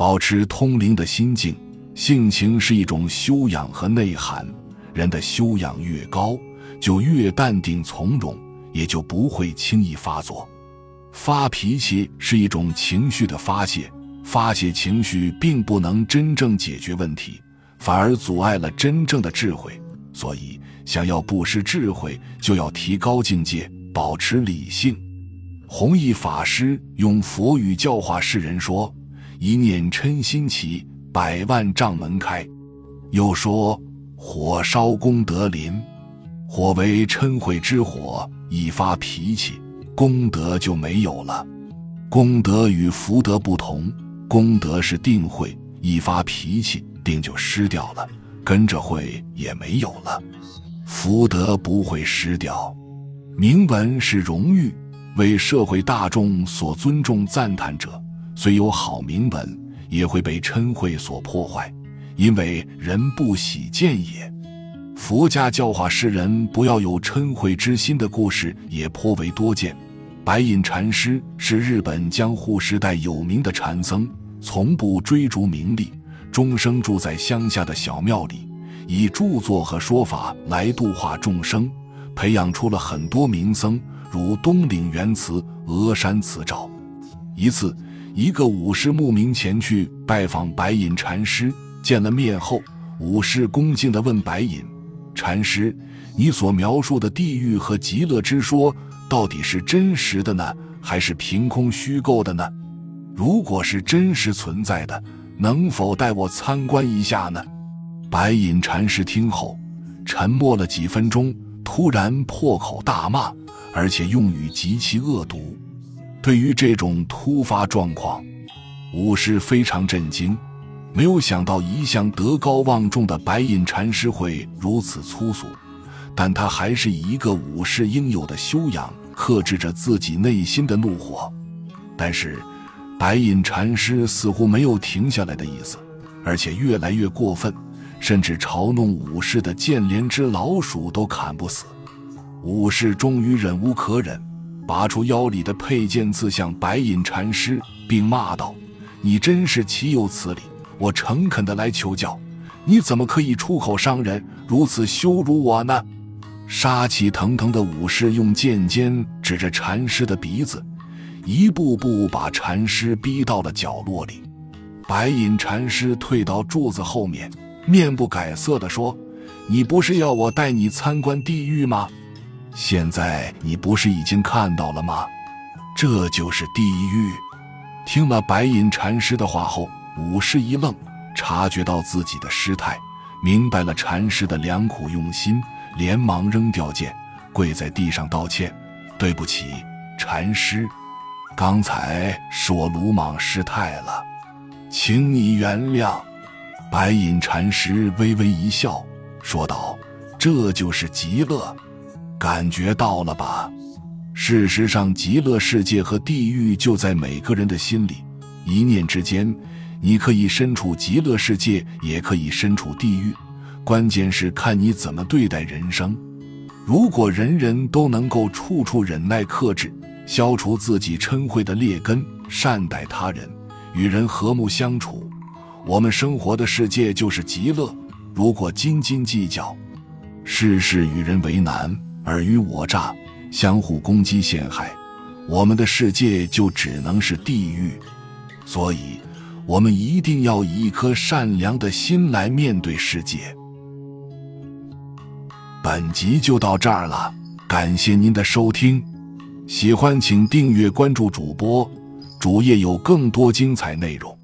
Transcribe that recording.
保持通灵的心境，性情是一种修养和内涵。人的修养越高，就越淡定从容，也就不会轻易发作。发脾气是一种情绪的发泄，发泄情绪并不能真正解决问题，反而阻碍了真正的智慧。所以，想要不失智慧，就要提高境界，保持理性。弘一法师用佛语教化世人说：“一念嗔心起，百万障门开。”又说：“火烧功德林，火为嗔恚之火，一发脾气。”功德就没有了，功德与福德不同，功德是定慧，一发脾气，定就失掉了，跟着慧也没有了。福德不会失掉，铭文是荣誉，为社会大众所尊重赞叹者，虽有好铭文，也会被嗔恚所破坏，因为人不喜见也。佛家教化世人不要有嗔恚之心的故事也颇为多见。白隐禅师是日本江户时代有名的禅僧，从不追逐名利，终生住在乡下的小庙里，以著作和说法来度化众生，培养出了很多名僧，如东岭元慈、峨山慈照。一次，一个武士慕名前去拜访白隐禅师，见了面后，武士恭敬地问白隐禅师：“你所描述的地狱和极乐之说？”到底是真实的呢，还是凭空虚构的呢？如果是真实存在的，能否带我参观一下呢？白隐禅师听后，沉默了几分钟，突然破口大骂，而且用语极其恶毒。对于这种突发状况，武士非常震惊，没有想到一向德高望重的白隐禅师会如此粗俗，但他还是以一个武士应有的修养。克制着自己内心的怒火，但是白隐禅师似乎没有停下来的意思，而且越来越过分，甚至嘲弄武士的剑连只老鼠都砍不死。武士终于忍无可忍，拔出腰里的佩剑刺向白隐禅师，并骂道：“你真是岂有此理！我诚恳的来求教，你怎么可以出口伤人，如此羞辱我呢？”杀气腾腾的武士用剑尖指着禅师的鼻子，一步步把禅师逼到了角落里。白隐禅师退到柱子后面，面不改色地说：“你不是要我带你参观地狱吗？现在你不是已经看到了吗？这就是地狱。”听了白隐禅师的话后，武士一愣，察觉到自己的失态，明白了禅师的良苦用心。连忙扔掉剑，跪在地上道歉：“对不起，禅师，刚才是我鲁莽失态了，请你原谅。”白隐禅师微微一笑，说道：“这就是极乐，感觉到了吧？事实上，极乐世界和地狱就在每个人的心里，一念之间，你可以身处极乐世界，也可以身处地狱。”关键是看你怎么对待人生。如果人人都能够处处忍耐克制，消除自己嗔恚的劣根，善待他人，与人和睦相处，我们生活的世界就是极乐。如果斤斤计较，事事与人为难，尔虞我诈，相互攻击陷害，我们的世界就只能是地狱。所以，我们一定要以一颗善良的心来面对世界。本集就到这儿了，感谢您的收听，喜欢请订阅关注主播，主页有更多精彩内容。